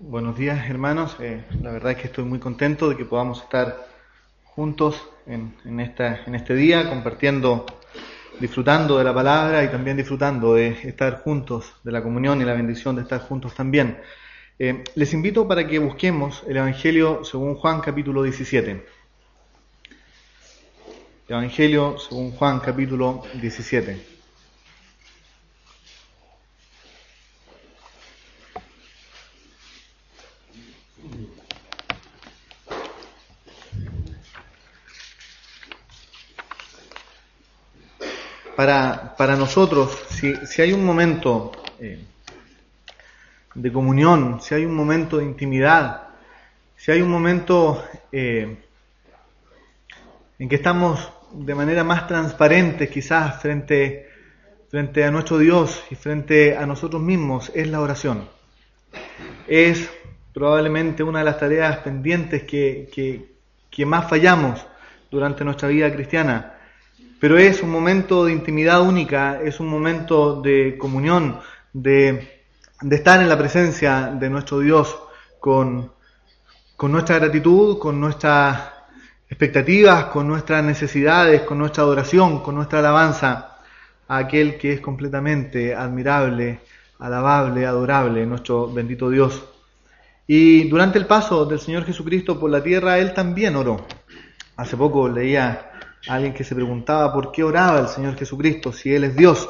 Buenos días hermanos, eh, la verdad es que estoy muy contento de que podamos estar juntos en, en, esta, en este día, compartiendo, disfrutando de la palabra y también disfrutando de estar juntos, de la comunión y la bendición de estar juntos también. Eh, les invito para que busquemos el Evangelio según Juan capítulo 17. Evangelio según Juan capítulo 17. Para, para nosotros, si, si, hay un momento eh, de comunión, si hay un momento de intimidad, si hay un momento eh, en que estamos de manera más transparente quizás frente, frente a nuestro Dios y frente a nosotros mismos, es la oración. Es probablemente una de las tareas pendientes que, que, que más fallamos durante nuestra vida cristiana pero es un momento de intimidad única, es un momento de comunión, de, de estar en la presencia de nuestro Dios con, con nuestra gratitud, con nuestras expectativas, con nuestras necesidades, con nuestra adoración, con nuestra alabanza a aquel que es completamente admirable, alabable, adorable, nuestro bendito Dios. Y durante el paso del Señor Jesucristo por la tierra, Él también oró. Hace poco leía alguien que se preguntaba por qué oraba el Señor Jesucristo si Él es Dios.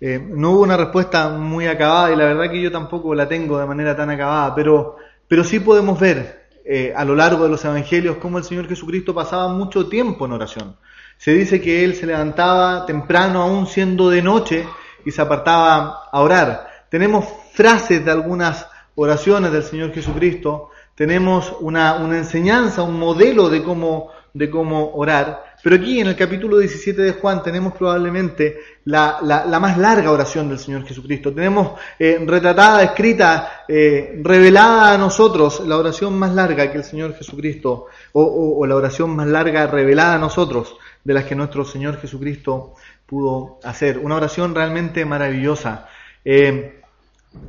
Eh, no hubo una respuesta muy acabada y la verdad que yo tampoco la tengo de manera tan acabada, pero, pero sí podemos ver eh, a lo largo de los evangelios cómo el Señor Jesucristo pasaba mucho tiempo en oración. Se dice que Él se levantaba temprano aún siendo de noche y se apartaba a orar. Tenemos frases de algunas oraciones del Señor Jesucristo, tenemos una, una enseñanza, un modelo de cómo, de cómo orar, pero aquí en el capítulo 17 de Juan tenemos probablemente la, la, más larga oración del Señor Jesucristo. Tenemos eh, retratada, escrita, eh, revelada a nosotros la oración más larga que el Señor Jesucristo, o, o, la oración más larga revelada a nosotros de las que nuestro Señor Jesucristo pudo hacer. Una oración realmente maravillosa. Eh,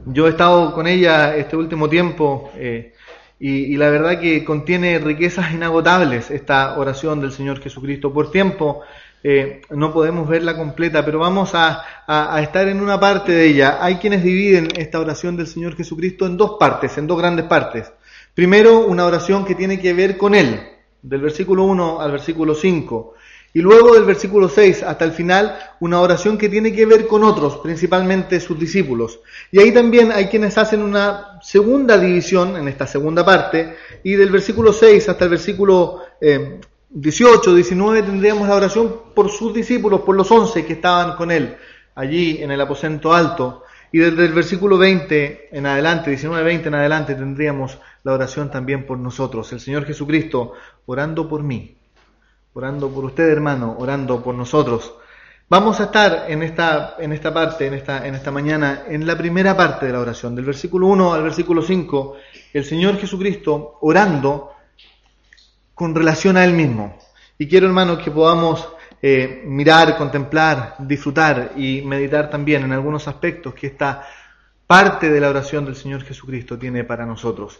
yo he estado con ella este último tiempo y, la verdad que contiene riquezas inagotables esta oración del Señor Jesucristo. Por tiempo eh, no podemos verla completa, pero vamos a, estar en una parte de ella. Hay quienes dividen esta oración del Señor Jesucristo en dos partes, en dos grandes partes. Primero, una oración que tiene que ver con Él, del versículo 1 al versículo 5. Y luego del versículo 6 hasta el final, una oración que tiene que ver con otros, principalmente sus discípulos. Y ahí también hay quienes hacen una segunda división en esta segunda parte, y del versículo 6 hasta el versículo eh, 18, 19 tendríamos la oración por sus discípulos, por los 11 que estaban con él allí en el aposento alto. Y desde el versículo 20 en adelante, 19, 20 en adelante, tendríamos la oración también por nosotros. El Señor Jesucristo orando por mí, orando por usted, hermano, orando por nosotros. Vamos a estar en esta, en esta parte, en esta, en esta mañana, en la primera parte de la oración, del versículo 1 al versículo 5, el Señor Jesucristo orando con relación a Él mismo. Y quiero, hermano, que podamos eh, mirar, contemplar, disfrutar y meditar también en algunos aspectos que esta parte de la oración del Señor Jesucristo tiene para nosotros.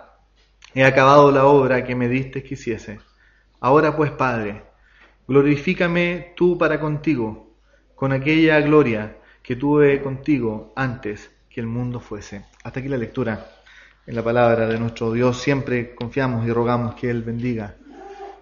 He acabado la obra que me diste que hiciese. Ahora pues, Padre, glorifícame tú para contigo, con aquella gloria que tuve contigo antes que el mundo fuese. Hasta aquí la lectura en la palabra de nuestro Dios. Siempre confiamos y rogamos que Él bendiga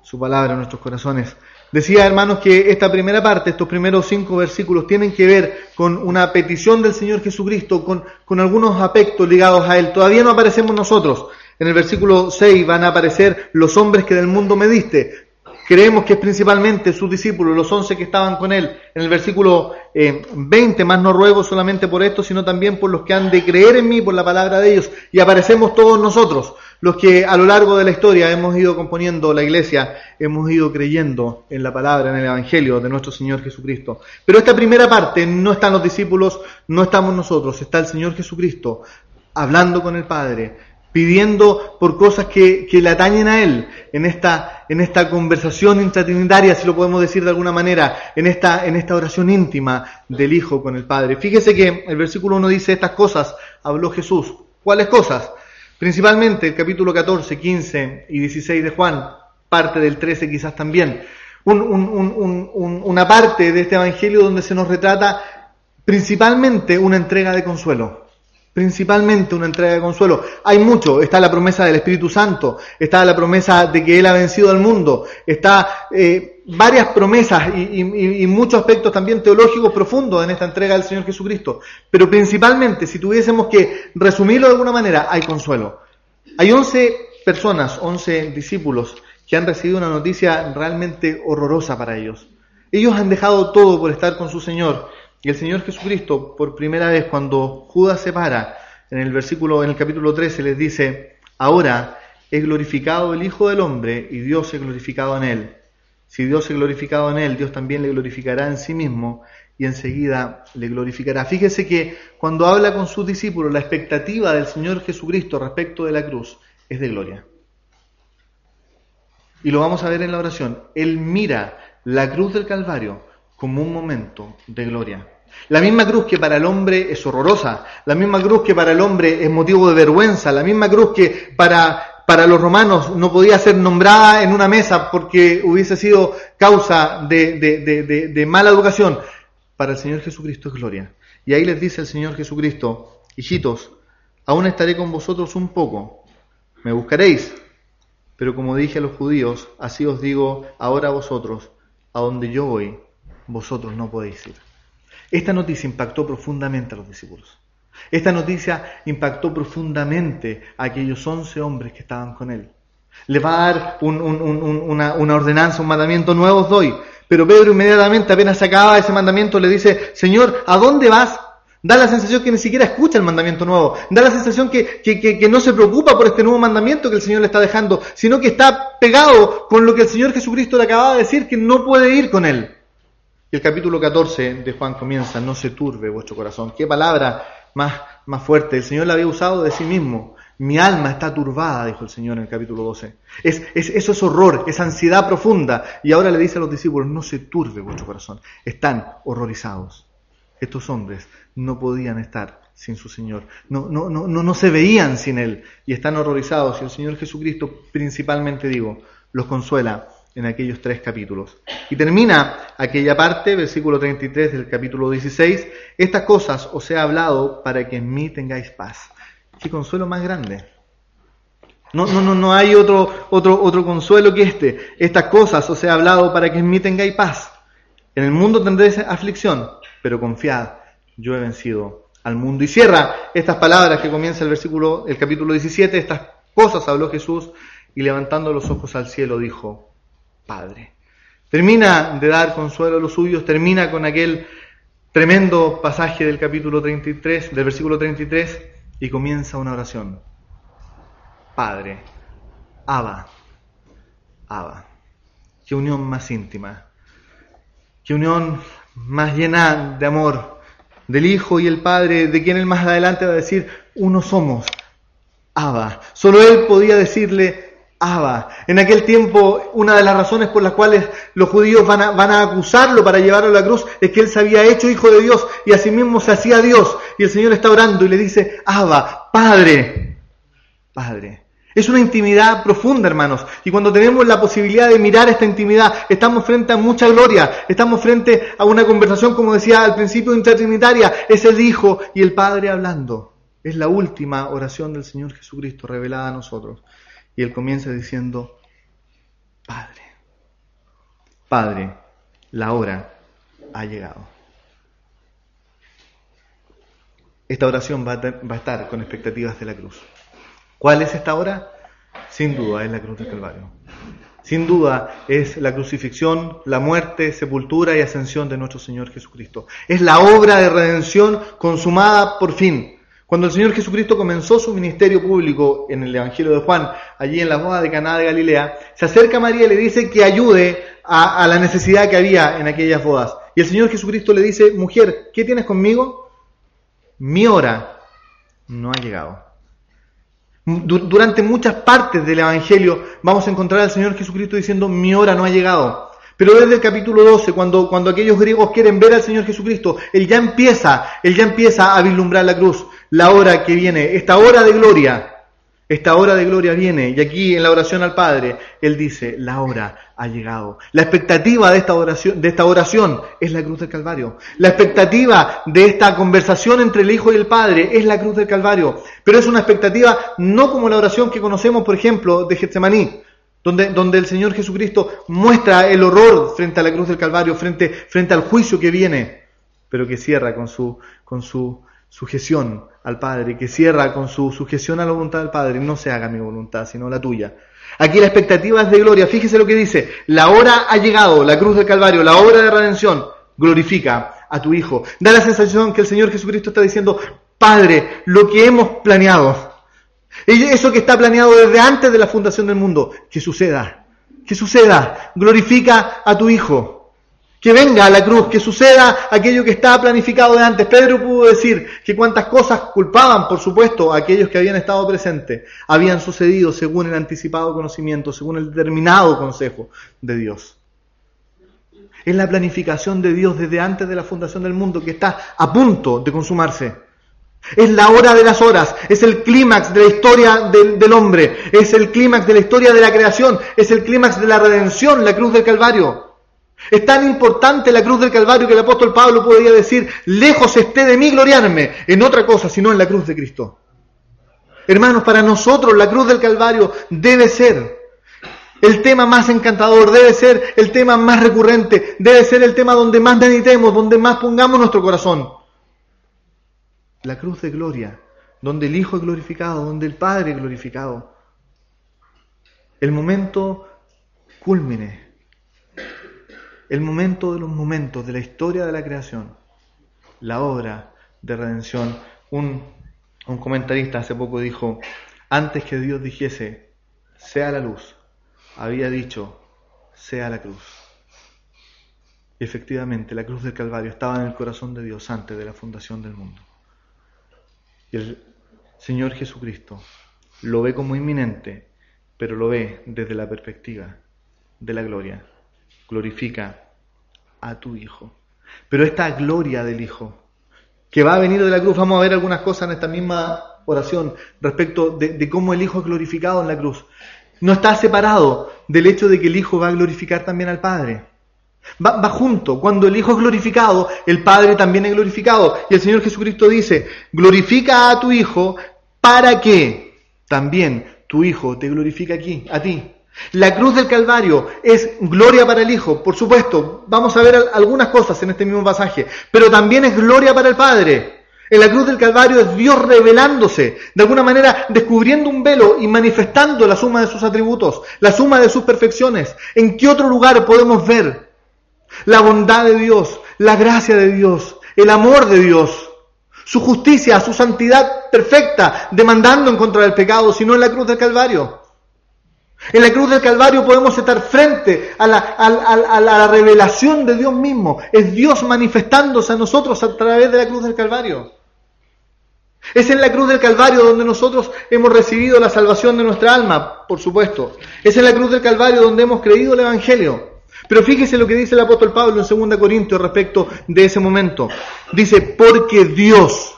su palabra en nuestros corazones. Decía, hermanos, que esta primera parte, estos primeros cinco versículos, tienen que ver con una petición del Señor Jesucristo, con, con algunos aspectos ligados a Él. Todavía no aparecemos nosotros, en el versículo 6 van a aparecer los hombres que del mundo me diste. Creemos que es principalmente sus discípulos, los once que estaban con él. En el versículo 20, eh, más no ruego solamente por esto, sino también por los que han de creer en mí, por la palabra de ellos. Y aparecemos todos nosotros. los que a lo largo de la historia hemos ido componiendo la iglesia, hemos ido creyendo en la palabra, en el Evangelio de nuestro Señor Jesucristo. Pero esta primera parte no están los discípulos, no estamos nosotros, está el Señor Jesucristo hablando con el Padre, pidiendo por cosas que, que, le atañen a Él, en esta, en esta conversación intratrinitaria, si lo podemos decir de alguna manera, en esta, en esta oración íntima del Hijo con el Padre. Fíjese que el versículo 1 dice, estas cosas habló Jesús. ¿Cuáles cosas? Principalmente el capítulo 14, 15 y 16 de Juan, parte del 13 quizás también. una parte de este Evangelio donde se nos retrata principalmente una entrega de consuelo. Principalmente una entrega de consuelo. Hay mucho. Está la promesa del Espíritu Santo. Está la promesa de que Él ha vencido al mundo. Está eh, varias promesas y, y, muchos aspectos también teológicos profundos en esta entrega del Señor Jesucristo. Pero principalmente, si tuviésemos que resumirlo de alguna manera, hay consuelo. Hay 11 personas, 11 discípulos que han recibido una noticia realmente horrorosa para ellos. Ellos han dejado todo por estar con su Señor. Y el Señor Jesucristo, por primera vez, cuando Judas se para, en el versículo, en el capítulo 13, les dice, ahora es glorificado el Hijo del Hombre y Dios es glorificado en él. Si Dios es glorificado en él, Dios también le glorificará en sí mismo y enseguida le glorificará. Fíjese que cuando habla con sus discípulos, la expectativa del Señor Jesucristo respecto de la cruz es de gloria. Y lo vamos a ver en la oración. Él mira la cruz del Calvario como un momento de gloria. La misma cruz que para el hombre es horrorosa, la misma cruz que para el hombre es motivo de vergüenza, la misma cruz que para para los romanos no podía ser nombrada en una mesa porque hubiese sido causa de, mala educación. Para el Señor Jesucristo es gloria. Y ahí les dice el Señor Jesucristo, hijitos, aún estaré con vosotros un poco, me buscaréis, pero como dije a los judíos, así os digo ahora a vosotros, a donde yo voy, vosotros no podéis ir. Esta noticia impactó profundamente a los discípulos. Esta noticia impactó profundamente a aquellos once hombres que estaban con él. Le va a dar una, ordenanza, un mandamiento nuevo os doy. Pero Pedro inmediatamente, apenas se acaba ese mandamiento, le dice, Señor, ¿a dónde vas? Da la sensación que ni siquiera escucha el mandamiento nuevo. Da la sensación que, que, no se preocupa por este nuevo mandamiento que el Señor le está dejando, sino que está pegado con lo que el Señor Jesucristo le acababa de decir, que no puede ir con él. Y el capítulo 14 de Juan comienza, no se turbe vuestro corazón. Qué palabra más, más fuerte. El Señor la había usado de sí mismo. Mi alma está turbada, dijo el Señor en el capítulo 12. Es, es, eso es horror, es ansiedad profunda. Y ahora le dice a los discípulos, no se turbe vuestro corazón. Están horrorizados. Estos hombres no podían estar sin su Señor. No, no, no, no, no se veían sin Él. Y están horrorizados. Y el Señor Jesucristo, principalmente digo, los consuela en aquellos tres capítulos. Y termina aquella parte, versículo 33 del capítulo 16, estas cosas os he hablado para que en mí tengáis paz. Qué consuelo más grande. No, no, no, no hay otro, otro, otro consuelo que este. Estas cosas os he hablado para que en mí tengáis paz. En el mundo tendréis aflicción, pero confiad, yo he vencido al mundo. Y cierra estas palabras que comienza el versículo, el capítulo 17, estas cosas habló Jesús y levantando los ojos al cielo dijo, Padre. Termina de dar consuelo a los suyos, termina con aquel tremendo pasaje del capítulo 33, del versículo 33, y comienza una oración. Padre, Abba, Abba. Qué unión más íntima, qué unión más llena de amor del Hijo y el Padre, de quien él más adelante va a decir, uno somos, Abba. Solo él podía decirle, Abba. En aquel tiempo, una de las razones por las cuales los judíos van a, van a acusarlo para llevarlo a la cruz es que él se había hecho hijo de Dios y asimismo se hacía Dios. Y el Señor está orando y le dice, Abba, Padre, Padre. Es una intimidad profunda, hermanos. Y cuando tenemos la posibilidad de mirar esta intimidad, estamos frente a mucha gloria. Estamos frente a una conversación, como decía al principio, intertrinitaria. Es el Hijo y el Padre hablando. Es la última oración del Señor Jesucristo revelada a nosotros. Y él comienza diciendo, Padre, Padre, la hora ha llegado. Esta oración va a, estar con expectativas de la cruz. ¿Cuál es esta hora? Sin duda es la cruz del Calvario. Sin duda es la crucifixión, la muerte, sepultura y ascensión de nuestro Señor Jesucristo. Es la obra de redención consumada por fin Cuando el Señor Jesucristo comenzó su ministerio público en el Evangelio de Juan, allí en la boda de Caná de Galilea, se acerca a María y le dice que ayude a, la necesidad que había en aquellas bodas. Y el Señor Jesucristo le dice, mujer, ¿qué tienes conmigo? Mi hora no ha llegado. Durante muchas partes del Evangelio vamos a encontrar al Señor Jesucristo diciendo, mi hora no ha llegado. Pero desde el capítulo 12, cuando, cuando aquellos griegos quieren ver al Señor Jesucristo, Él ya empieza, Él ya empieza a vislumbrar la cruz, la hora que viene, esta hora de gloria, esta hora de gloria viene y aquí en la oración al Padre, Él dice, la hora ha llegado. La expectativa de esta, oración, de esta oración es la cruz del Calvario. La expectativa de esta conversación entre el Hijo y el Padre es la cruz del Calvario. Pero es una expectativa no como la oración que conocemos, por ejemplo, de Getsemaní, donde, donde el Señor Jesucristo muestra el horror frente a la cruz del Calvario, frente, frente al juicio que viene, pero que cierra con su, con su sujeción al Padre, que cierra con su sujeción a la voluntad del Padre, no se haga mi voluntad, sino la tuya. Aquí la expectativa es de gloria. Fíjese lo que dice, la hora ha llegado, la cruz del Calvario, la obra de redención, glorifica a tu Hijo. Da la sensación que el Señor Jesucristo está diciendo, Padre, lo que hemos planeado, eso que está planeado desde antes de la fundación del mundo, que suceda, que suceda, glorifica a tu Hijo. Que venga a la cruz, que suceda aquello que estaba planificado de antes. Pedro pudo decir que cuantas cosas culpaban, por supuesto, a aquellos que habían estado presentes, habían sucedido según el anticipado conocimiento, según el determinado consejo de Dios. Es la planificación de Dios desde antes de la fundación del mundo que está a punto de consumarse. Es la hora de las horas, es el clímax de la historia del, del hombre, es el clímax de la historia de la creación, es el clímax de la redención, la cruz del Calvario. Es tan importante la cruz del Calvario que el apóstol Pablo podría decir, lejos esté de mí gloriarme en otra cosa, sino en la cruz de Cristo. Hermanos, para nosotros la cruz del Calvario debe ser el tema más encantador, debe ser el tema más recurrente, debe ser el tema donde más meditemos, donde más pongamos nuestro corazón. La cruz de gloria, donde el Hijo es glorificado, donde el Padre es glorificado. El momento culmine el momento de los momentos de la historia de la creación, la obra de redención. Un, un comentarista hace poco dijo, antes que Dios dijese, sea la luz, había dicho, sea la cruz. Y efectivamente, la cruz del Calvario estaba en el corazón de Dios antes de la fundación del mundo. Y el Señor Jesucristo lo ve como inminente, pero lo ve desde la perspectiva de la gloria glorifica a tu Hijo. Pero esta gloria del Hijo, que va a venir de la cruz, vamos a ver algunas cosas en esta misma oración respecto de, cómo el Hijo es glorificado en la cruz. No está separado del hecho de que el Hijo va a glorificar también al Padre. Va, va, junto. Cuando el Hijo es glorificado, el Padre también es glorificado. Y el Señor Jesucristo dice, glorifica a tu Hijo para que también tu Hijo te glorifique aquí, a ti. La cruz del Calvario es gloria para el Hijo, por supuesto. Vamos a ver algunas cosas en este mismo pasaje, pero también es gloria para el Padre. En la cruz del Calvario es Dios revelándose, de alguna manera descubriendo un velo y manifestando la suma de sus atributos, la suma de sus perfecciones. ¿En qué otro lugar podemos ver la bondad de Dios, la gracia de Dios, el amor de Dios, su justicia, su santidad perfecta, demandando en contra del pecado, sino en la cruz del Calvario? En la cruz del Calvario podemos estar frente a la, revelación de Dios mismo. Es Dios manifestándose a nosotros a través de la cruz del Calvario. Es en la cruz del Calvario donde nosotros hemos recibido la salvación de nuestra alma, por supuesto. Es en la cruz del Calvario donde hemos creído el Evangelio. Pero fíjese lo que dice el apóstol Pablo en 2 Corintios respecto de ese momento. Dice, porque Dios,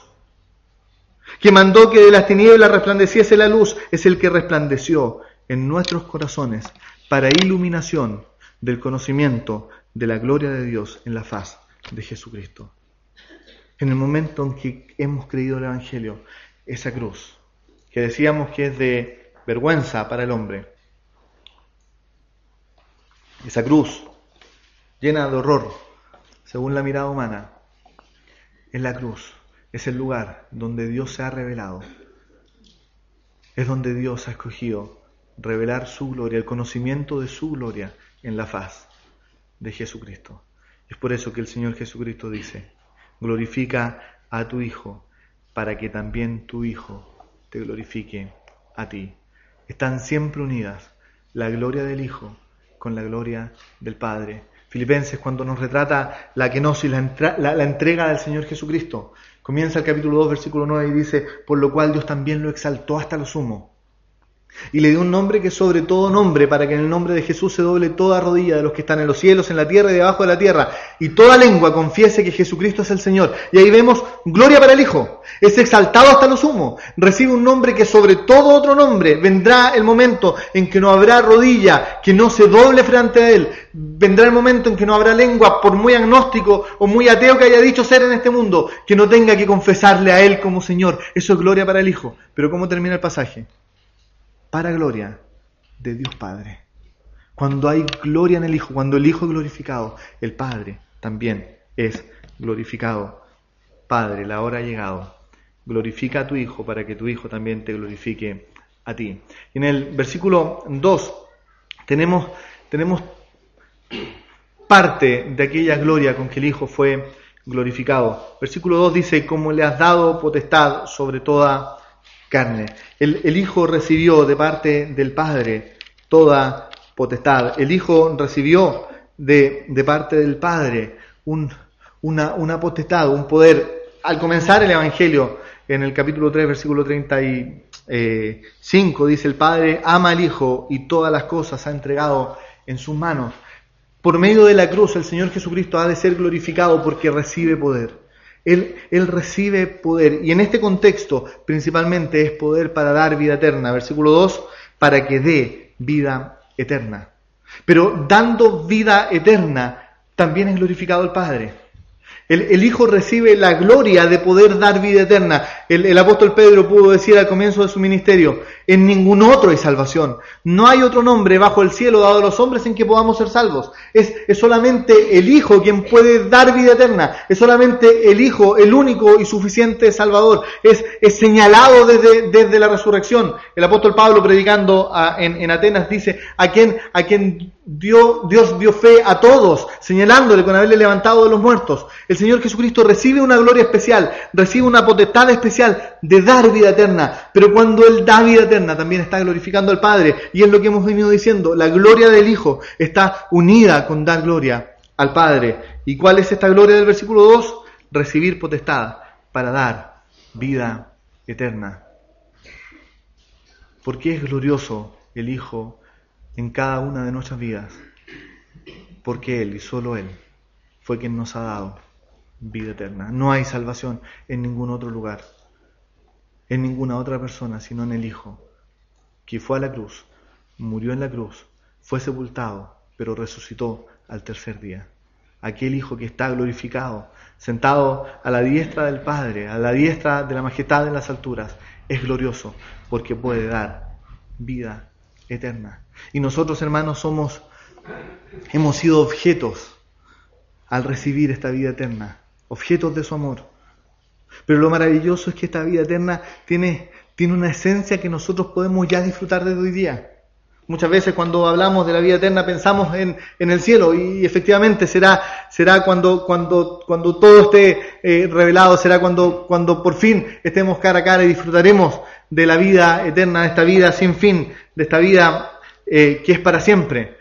que mandó que de las tinieblas resplandeciese la luz, es el que resplandeció en nuestros corazones para iluminación del conocimiento de la gloria de Dios en la faz de Jesucristo. En el momento en que hemos creído el Evangelio, esa cruz, que decíamos que es de vergüenza para el hombre, esa cruz llena de horror, según la mirada humana, es la cruz, es el lugar donde Dios se ha revelado, es donde Dios ha escogido revelar su gloria, el conocimiento de su gloria en la faz de Jesucristo. Es por eso que el Señor Jesucristo dice, glorifica a tu Hijo para que también tu Hijo te glorifique a ti. Están siempre unidas la gloria del Hijo con la gloria del Padre. Filipenses, cuando nos retrata la kenosis, la, la, entrega del Señor Jesucristo, comienza el capítulo 2, versículo 9 y dice, por lo cual Dios también lo exaltó hasta lo sumo y le dio un nombre que sobre todo nombre, para que en el nombre de Jesús se doble toda rodilla de los que están en los cielos, en la tierra y debajo de la tierra, y toda lengua confiese que Jesucristo es el Señor. Y ahí vemos gloria para el Hijo, es exaltado hasta lo sumo, recibe un nombre que sobre todo otro nombre, vendrá el momento en que no habrá rodilla, que no se doble frente a Él, vendrá el momento en que no habrá lengua, por muy agnóstico o muy ateo que haya dicho ser en este mundo, que no tenga que confesarle a Él como Señor. Eso es gloria para el Hijo. Pero ¿cómo termina el pasaje? Para gloria de Dios Padre. Cuando hay gloria en el Hijo, cuando el Hijo es glorificado, el Padre también es glorificado. Padre, la hora ha llegado. Glorifica a tu Hijo para que tu Hijo también te glorifique a ti. En el versículo 2 tenemos, tenemos parte de aquella gloria con que el Hijo fue glorificado. Versículo 2 dice, como le has dado potestad sobre toda carne. El, Hijo recibió de parte del Padre toda potestad. El Hijo recibió de, parte del Padre una, una potestad, un poder. Al comenzar el Evangelio, en el capítulo 3, versículo 35, dice el Padre, ama al Hijo y todas las cosas ha entregado en sus manos. Por medio de la cruz el Señor Jesucristo ha de ser glorificado porque recibe poder. Él, recibe poder. Y en este contexto, principalmente, es poder para dar vida eterna. Versículo 2, para que dé vida eterna. Pero dando vida eterna, también es glorificado el Padre. El, Hijo recibe la gloria de poder dar vida eterna. El, apóstol Pedro pudo decir al comienzo de su ministerio, en ningún otro hay salvación. No hay otro nombre bajo el cielo dado a los hombres en que podamos ser salvos. Es, solamente el Hijo quien puede dar vida eterna. Es solamente el Hijo, el único y suficiente Salvador. Es, señalado desde, la resurrección. El apóstol Pablo predicando en, en, Atenas dice, a quien, a quien Dios, Dios dio fe a todos, señalándole con haberle levantado de los muertos. El Señor Jesucristo recibe una gloria especial, recibe una potestad especial de dar vida eterna. Pero cuando Él da vida eterna, también está glorificando al Padre. Y es lo que hemos venido diciendo, la gloria del Hijo está unida con dar gloria al Padre. ¿Y cuál es esta gloria del versículo 2? Recibir potestad para dar vida eterna. Porque es glorioso el Hijo en cada una de nuestras vidas, porque Él y solo Él fue quien nos ha dado vida eterna. No hay salvación en ningún otro lugar, en ninguna otra persona, sino en el Hijo, que fue a la cruz, murió en la cruz, fue sepultado, pero resucitó al tercer día. Aquel Hijo que está glorificado, sentado a la diestra del Padre, a la diestra de la majestad en las alturas, es glorioso porque puede dar vida eterna. Y nosotros, hermanos, somos, hemos sido objetos al recibir esta vida eterna, objetos de su amor. Pero lo maravilloso es que esta vida eterna tiene, tiene una esencia que nosotros podemos ya disfrutar desde hoy día. Muchas veces cuando hablamos de la vida eterna pensamos en, en el cielo y efectivamente será, será cuando, cuando, cuando todo esté eh, revelado, será cuando, cuando por fin estemos cara a cara y disfrutaremos de la vida eterna, de esta vida sin fin, de esta vida eh, que es para siempre.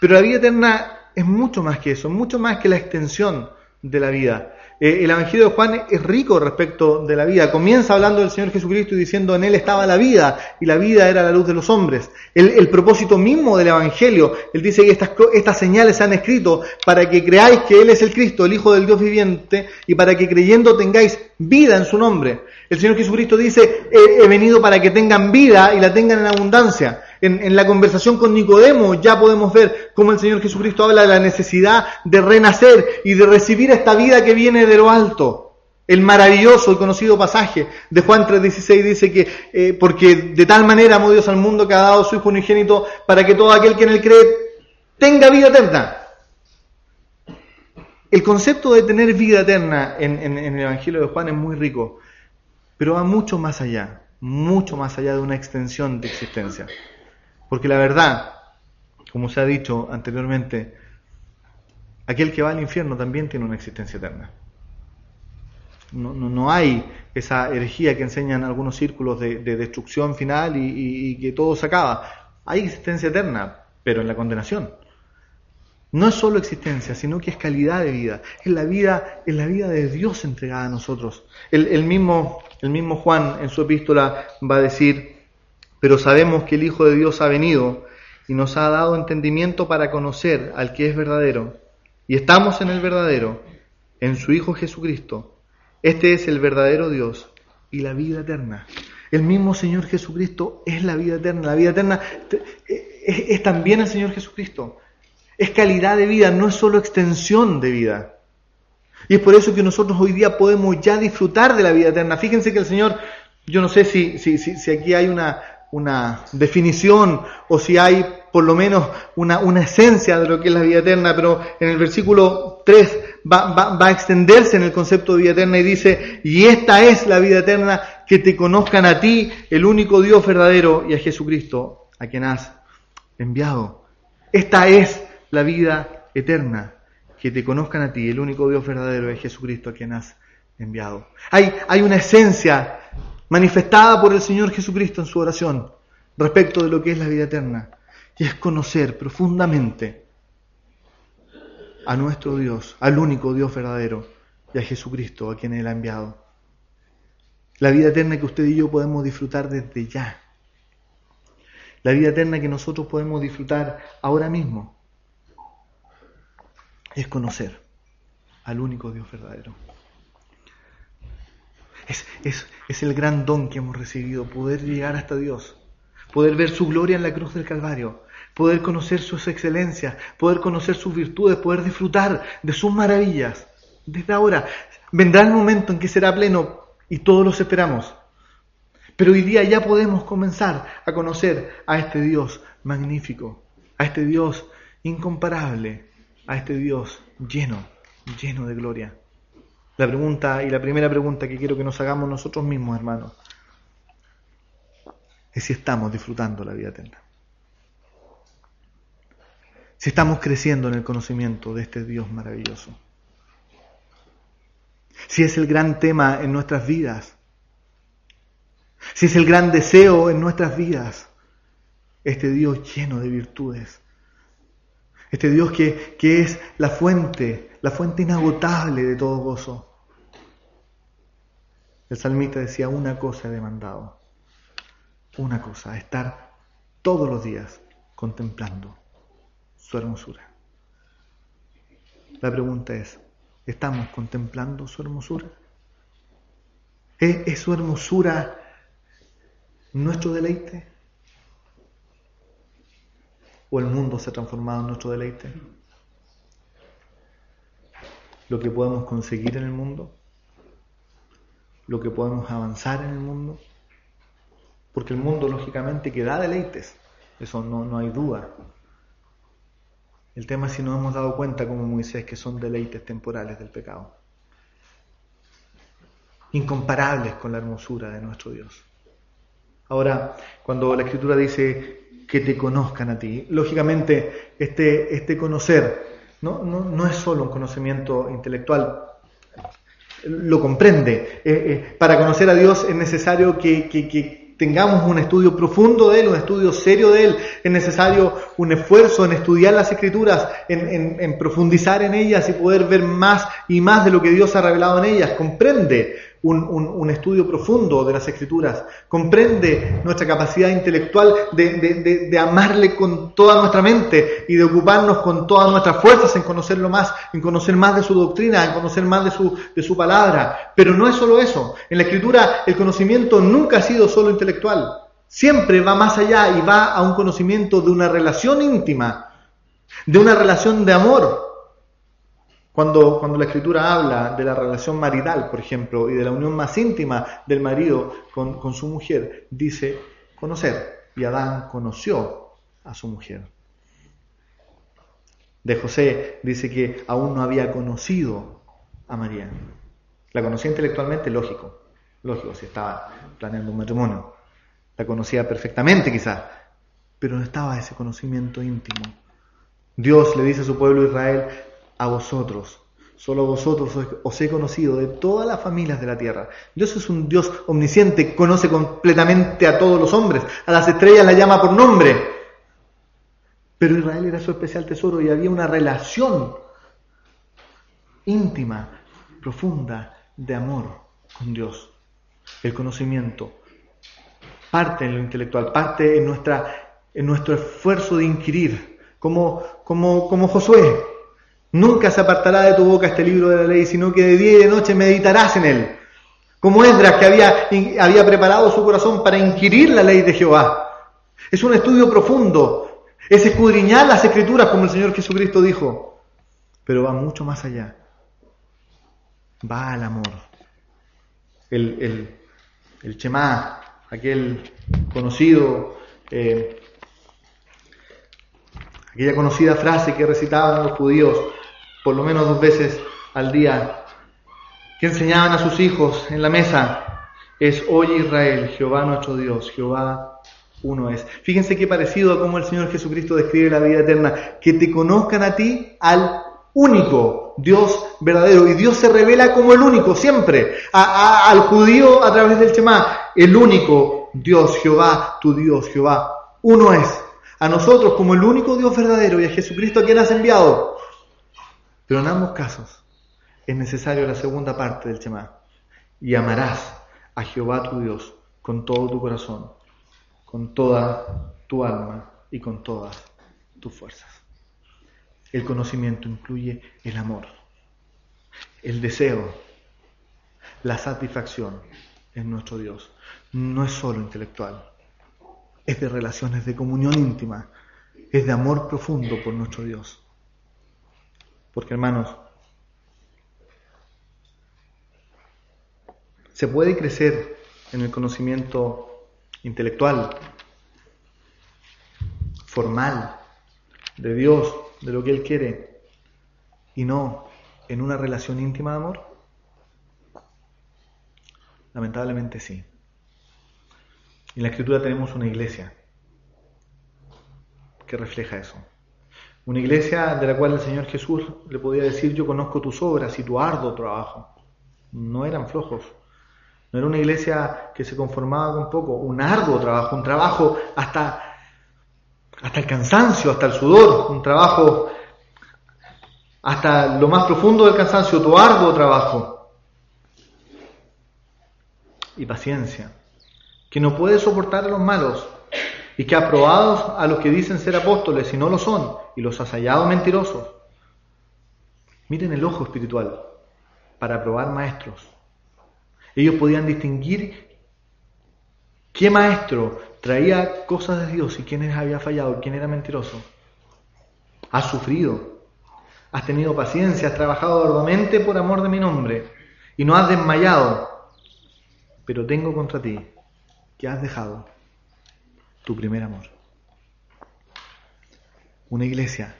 Pero la vida eterna es mucho más que eso, mucho más que la extensión de la vida. Eh, el Evangelio de Juan es rico respecto de la vida. Comienza hablando del Señor Jesucristo y diciendo en Él estaba la vida y la vida era la luz de los hombres. El, propósito mismo del Evangelio, Él dice que estas, estas señales se han escrito para que creáis que Él es el Cristo, el Hijo del Dios viviente, y para que creyendo tengáis vida en su nombre. El Señor Jesucristo dice, he venido para que tengan vida y la tengan en abundancia. En, la conversación con Nicodemo ya podemos ver cómo el Señor Jesucristo habla de la necesidad de renacer y de recibir esta vida que viene de lo alto. El maravilloso y conocido pasaje de Juan 3:16 dice que, eh, porque de tal manera amó Dios al mundo que ha dado su Hijo unigénito para que todo aquel que en él cree tenga vida eterna. El concepto de tener vida eterna en, en el Evangelio de Juan es muy rico, pero va mucho más allá, mucho más allá de una extensión de existencia. Porque la verdad, como se ha dicho anteriormente, aquel que va al infierno también tiene una existencia eterna. no, no, hay esa herejía que enseñan algunos círculos de, destrucción final y, que todo se acaba. Hay existencia eterna, pero en la condenación. No es solo existencia, sino que es calidad de vida. Es la vida, es la vida de Dios entregada a nosotros. El, mismo, el mismo Juan en su epístola va a decir, pero sabemos que el Hijo de Dios ha venido y nos ha dado entendimiento para conocer al que es verdadero. Y estamos en el verdadero, en su Hijo Jesucristo. Este es el verdadero Dios y la vida eterna. El mismo Señor Jesucristo es la vida eterna. La vida eterna es, también el Señor Jesucristo. Es calidad de vida, no es solo extensión de vida. Y es por eso que nosotros hoy día podemos ya disfrutar de la vida eterna. Fíjense que el Señor, yo no sé si, si, si, aquí hay una, una definición o si hay por lo menos una, una, esencia de lo que es la vida eterna, pero en el versículo 3 va, va, va, a extenderse en el concepto de vida eterna y dice, y esta es la vida eterna, que te conozcan a ti, el único Dios verdadero, y a Jesucristo, a quien has enviado. Esta es la vida eterna, que te conozcan a ti, el único Dios verdadero, a Jesucristo, a quien has enviado. Hay, hay una esencia manifestada por el Señor Jesucristo en su oración respecto de lo que es la vida eterna, y es conocer profundamente a nuestro Dios, al único Dios verdadero, y a Jesucristo, a quien Él ha enviado. La vida eterna que usted y yo podemos disfrutar desde ya. La vida eterna que nosotros podemos disfrutar ahora mismo es conocer al único Dios verdadero. Es, el gran don que hemos recibido, poder llegar hasta Dios, poder ver su gloria en la cruz del Calvario, poder conocer sus excelencias, poder conocer sus virtudes, poder disfrutar de sus maravillas. Desde ahora vendrá el momento en que será pleno y todos los esperamos. Pero hoy día ya podemos comenzar a conocer a este Dios magnífico, a este Dios incomparable, a este Dios lleno, lleno de gloria. La pregunta y la primera pregunta que quiero que nos hagamos nosotros mismos, hermanos, es si estamos disfrutando la vida eterna. Si estamos creciendo en el conocimiento de este Dios maravilloso. Si es el gran tema en nuestras vidas. Si es el gran deseo en nuestras vidas. Este Dios lleno de virtudes. Este Dios que, que es la fuente, la fuente inagotable de todo gozo. El salmista decía, una cosa he demandado, una cosa, estar todos los días contemplando su hermosura. La pregunta es, ¿estamos contemplando su hermosura? ¿Es, su hermosura nuestro deleite? ¿O el mundo se ha transformado en nuestro deleite? ¿Lo que podemos conseguir en el mundo? Lo que podemos avanzar en el mundo, porque el mundo lógicamente que da deleites, eso no, no hay duda. El tema es si nos hemos dado cuenta como Moisés que son deleites temporales del pecado, incomparables con la hermosura de nuestro Dios. Ahora, cuando la escritura dice que te conozcan a ti, lógicamente este, este conocer no, no, no es solo un conocimiento intelectual, lo comprende. Eh, eh, para conocer a Dios es necesario que, tengamos un estudio profundo de Él, un estudio serio de Él. Es necesario un esfuerzo en estudiar las escrituras, en profundizar en ellas y poder ver más y más de lo que Dios ha revelado en ellas. Comprende un, estudio profundo de las escrituras, comprende nuestra capacidad intelectual de, amarle con toda nuestra mente y de ocuparnos con todas nuestras fuerzas en conocerlo más, en conocer más de su doctrina, en conocer más de su, de su palabra. Pero no es solo eso. En la escritura el conocimiento nunca ha sido solo intelectual. Siempre va más allá y va a un conocimiento de una relación íntima, de una relación de amor, cuando, cuando la escritura habla de la relación marital, por ejemplo, y de la unión más íntima del marido con, con su mujer, dice conocer. Y Adán conoció a su mujer. De José dice que aún no había conocido a María. La conocía intelectualmente, lógico, lógico, si estaba planeando un matrimonio. La conocía perfectamente quizás, pero no estaba ese conocimiento íntimo. Dios le dice a su pueblo Israel, a vosotros Solo vosotros os he conocido de todas las familias de la tierra. Dios es un Dios omnisciente, conoce completamente a todos los hombres. A las estrellas las llama por nombre. Pero Israel era su especial tesoro y había una relación íntima, profunda de amor con Dios. El conocimiento parte en lo intelectual, parte en, nuestra, en nuestro esfuerzo de inquirir, como, como, como Josué. Nunca se apartará de tu boca este libro de la ley, sino que de día y de noche meditarás en él. Como Esdras, que había, había preparado su corazón para inquirir la ley de Jehová. Es un estudio profundo, es escudriñar las escrituras, como el Señor Jesucristo dijo, pero va mucho más allá. Va al amor. El, el, el aquel conocido eh, aquella conocida frase que recitaban los judíos por lo menos dos veces al día, que enseñaban a sus hijos en la mesa, es, oye Israel, Jehová nuestro Dios, Jehová uno es. Fíjense qué parecido a cómo el Señor Jesucristo describe la vida eterna, que te conozcan a ti al único Dios verdadero. Y Dios se revela como el único, siempre. al judío a través del Shema, el único Dios, Jehová, tu Dios, Jehová, uno es. A nosotros como el único Dios verdadero y a Jesucristo a quien has enviado. Pero en ambos casos es necesario la segunda parte del Shema. Y amarás a Jehová tu Dios con todo tu corazón, con toda tu alma y con todas tus fuerzas. El conocimiento incluye el amor, el deseo, la satisfacción en nuestro Dios. No es solo intelectual, es de relaciones de comunión íntima, es de amor profundo por nuestro Dios. Porque hermanos, se puede crecer en el conocimiento intelectual, formal, de Dios, de lo que Él quiere, y no en una relación íntima de amor? Lamentablemente sí. En la escritura tenemos una iglesia que refleja eso. Una iglesia de la cual el Señor Jesús le podía decir, yo conozco tus obras y tu arduo trabajo. No eran flojos. No era una iglesia que se conformaba con poco, un arduo trabajo, un trabajo hasta, hasta el cansancio, hasta el sudor, un trabajo hasta lo más profundo del cansancio, tu arduo trabajo. Y paciencia, que no puede soportar a los malos, y que ha probado a los que dicen ser apóstoles y no lo son, y los ha hallado mentirosos. Miren el ojo espiritual para probar maestros. Ellos podían distinguir qué maestro traía cosas de Dios y quién había fallado, quién era mentiroso. Has sufrido, has tenido paciencia, has trabajado arduamente por amor de mi nombre y no has desmayado. Pero tengo contra ti que has dejado tu primer amor. Una iglesia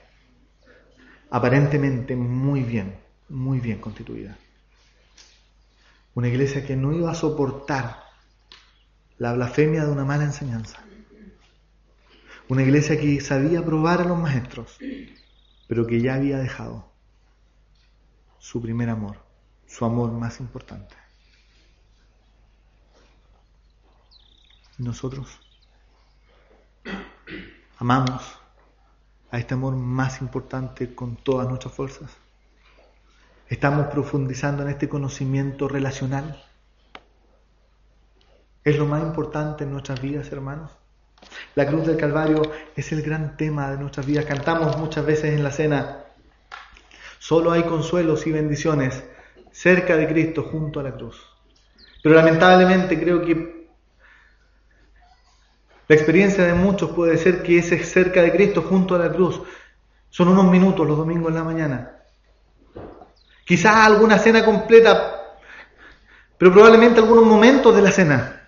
aparentemente muy bien, muy bien constituida. Una iglesia que no iba a soportar la blasfemia de una mala enseñanza. Una iglesia que sabía probar a los maestros, pero que ya había dejado su primer amor, su amor más importante. ¿Y nosotros? Amamos a este amor más importante con todas nuestras fuerzas. Estamos profundizando en este conocimiento relacional. Es lo más importante en nuestras vidas, hermanos. La cruz del Calvario es el gran tema de nuestras vidas. Cantamos muchas veces en la cena. Solo hay consuelos y bendiciones cerca de Cristo junto a la cruz. Pero lamentablemente creo que la experiencia de muchos puede ser que ese cerca de Cristo junto a la cruz son unos minutos los domingos en la mañana. Quizás alguna cena completa, pero probablemente algunos momentos de la cena.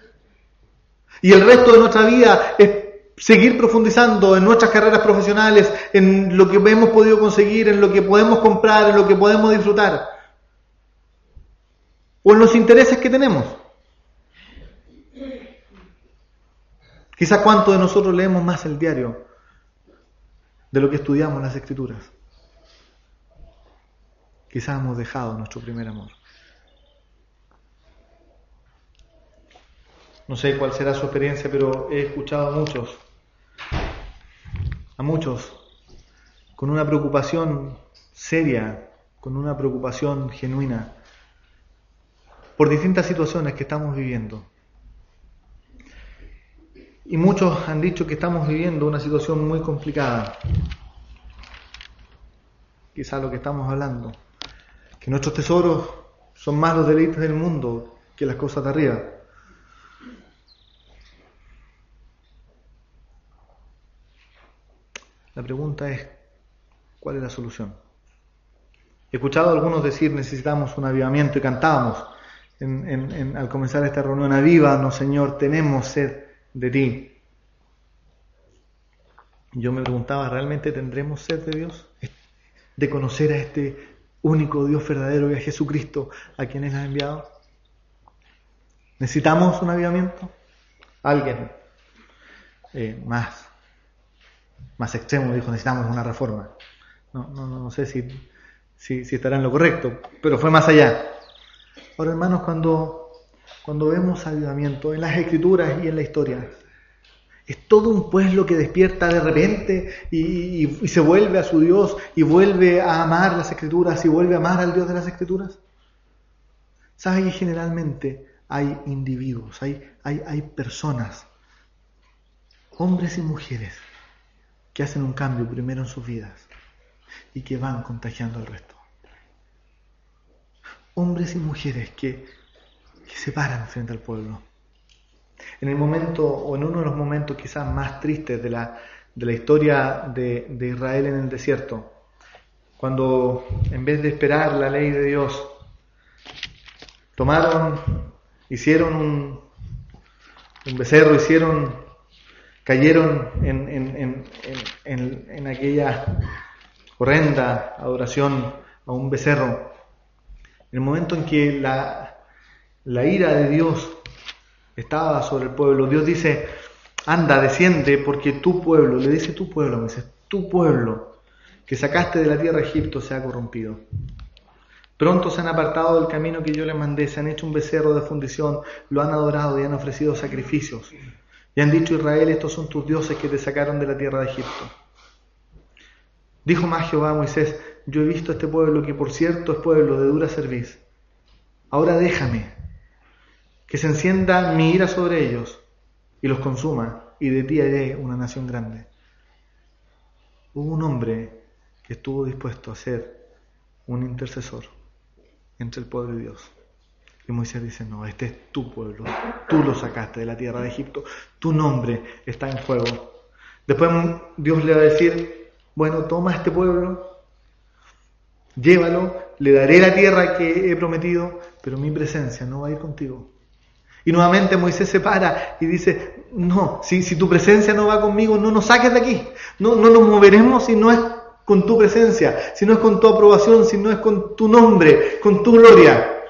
Y el resto de nuestra vida es seguir profundizando en nuestras carreras profesionales, en lo que hemos podido conseguir, en lo que podemos comprar, en lo que podemos disfrutar. O en los intereses que tenemos. Quizá cuánto de nosotros leemos más el diario de lo que estudiamos las escrituras. Quizás hemos dejado nuestro primer amor. No sé cuál será su experiencia, pero he escuchado a muchos, a muchos, con una preocupación seria, con una preocupación genuina, por distintas situaciones que estamos viviendo. Y muchos han dicho que estamos viviendo una situación muy complicada. Quizá lo que estamos hablando. Que nuestros tesoros son más los deleites del mundo que las cosas de arriba. La pregunta es, ¿cuál es la solución? He escuchado a algunos decir necesitamos un avivamiento y cantábamos al comenzar esta reunión, avívanos Señor, tenemos sed de ti. Yo me preguntaba, ¿realmente tendremos sed de Dios? De conocer a este único Dios verdadero y a Jesucristo a quien Él ha enviado. ¿Necesitamos un avivamiento? Alguien eh, más, más extremo dijo, necesitamos una reforma. No, no, no sé si, si, si estará en lo correcto, pero fue más allá. Ahora, hermanos, cuando, cuando vemos avivamiento en las escrituras y en la historia, es todo un pueblo que despierta de repente y, se vuelve a su Dios y vuelve a amar las escrituras y vuelve a amar al Dios de las escrituras. ¿Sabes que generalmente hay individuos, hay, hay, hay personas, hombres y mujeres, que hacen un cambio primero en sus vidas y que van contagiando al resto? hombres y mujeres que, se paran frente al pueblo. En el momento, o en uno de los momentos quizás más tristes de la, de la historia de, de, Israel en el desierto, cuando en vez de esperar la ley de Dios, tomaron, hicieron un, un becerro, hicieron, cayeron en, en, en, en aquella horrenda adoración a un becerro en el momento en que la, ira de Dios estaba sobre el pueblo, Dios dice, anda, desciende, porque tu pueblo, le dice tu pueblo, me dice, tu pueblo que sacaste de la tierra de Egipto se ha corrompido. Pronto se han apartado del camino que yo les mandé, se han hecho un becerro de fundición, lo han adorado y han ofrecido sacrificios. Y han dicho, Israel, estos son tus dioses que te sacaron de la tierra de Egipto. Dijo más Jehová a Moisés, yo he visto a este pueblo que por cierto es pueblo de dura cerviz. Ahora déjame que se encienda mi ira sobre ellos y los consuma, y de ti haré una nación grande. Hubo un hombre que estuvo dispuesto a ser un intercesor entre el pueblo y Dios. Y Moisés dice, no, este es tu pueblo, tú lo sacaste de la tierra de Egipto, tu nombre está en juego. Después Dios le va a decir, bueno, toma este pueblo, Llévalo, le daré la tierra que he prometido, pero mi presencia no va a ir contigo. Y nuevamente Moisés se para y dice, no, si, si tu presencia no va conmigo, no nos saques de aquí. No, no nos moveremos si no es con tu presencia, si no es con tu aprobación, si no es con tu nombre, con tu gloria.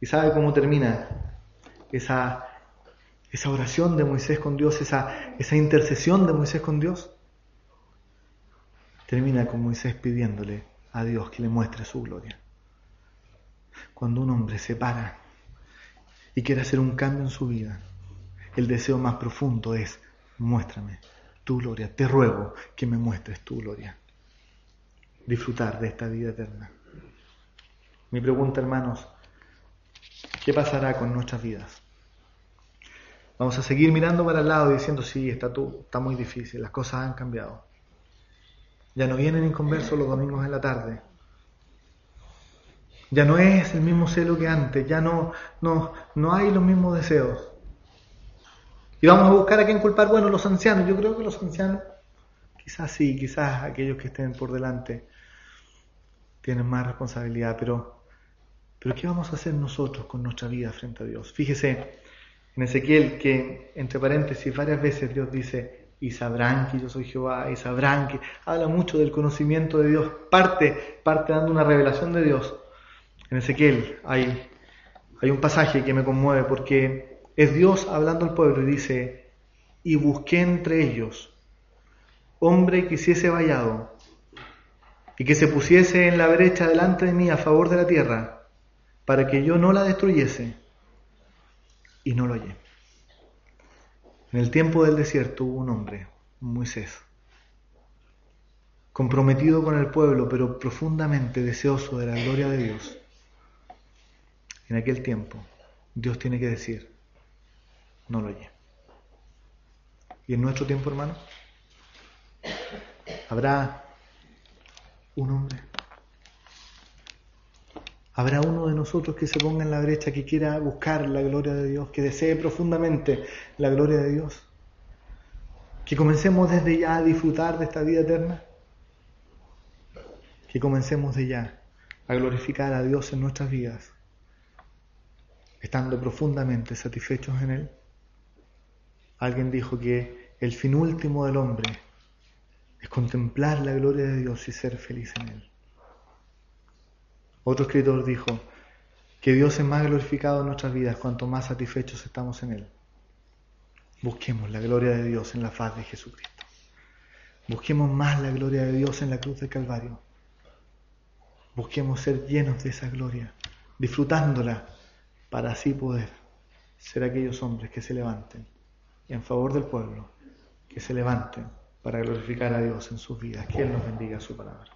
¿Y sabe cómo termina esa, esa oración de Moisés con Dios, esa, esa intercesión de Moisés con Dios? termina con Moisés pidiéndole a Dios que le muestre su gloria. Cuando un hombre se para y quiere hacer un cambio en su vida, el deseo más profundo es, muéstrame tu gloria, te ruego que me muestres tu gloria. Disfrutar de esta vida eterna. Mi pregunta, hermanos, ¿qué pasará con nuestras vidas? Vamos a seguir mirando para el lado y diciendo, sí, está, tú, está muy difícil, las cosas han cambiado. Ya no vienen inconversos los domingos en la tarde. Ya no es el mismo celo que antes, ya no, no, no hay los mismos deseos. Y vamos a buscar a quién culpar. Bueno, los ancianos, yo creo que los ancianos, quizás sí, quizás aquellos que estén por delante tienen más responsabilidad, pero, pero ¿qué vamos a hacer nosotros con nuestra vida frente a Dios? Fíjese en Ezequiel que, entre paréntesis, varias veces Dios dice, y sabrán que yo soy Jehová, y sabrán que habla mucho del conocimiento de Dios, parte, parte dando una revelación de Dios. En Ezequiel hay, un pasaje que me conmueve porque es Dios hablando al pueblo y dice, y busqué entre ellos hombre que hiciese vallado y que se pusiese en la brecha delante de mí a favor de la tierra, para que yo no la destruyese, y no lo hallé. En el tiempo del desierto hubo un hombre, Moisés, comprometido con el pueblo, pero profundamente deseoso de la gloria de Dios. En aquel tiempo, Dios tiene que decir, no lo hallé. ¿Y en nuestro tiempo, hermano? ¿Habrá un hombre? ¿Habrá uno de nosotros que se ponga en la brecha, que quiera buscar la gloria de Dios, que desee profundamente la gloria de Dios? Que comencemos desde ya a disfrutar de esta vida eterna. Que comencemos de ya a glorificar a Dios en nuestras vidas, estando profundamente satisfechos en Él. Alguien dijo que el fin último del hombre es contemplar la gloria de Dios y ser feliz en Él. Otro escritor dijo que Dios es más glorificado en nuestras vidas cuanto más satisfechos estamos en Él. Busquemos la gloria de Dios en la faz de Jesucristo. Busquemos más la gloria de Dios en la cruz del Calvario. Busquemos ser llenos de esa gloria, disfrutándola, para así poder ser aquellos hombres que se levanten en favor del pueblo, que se levanten para glorificar a Dios en sus vidas. Que Él nos bendiga su palabra.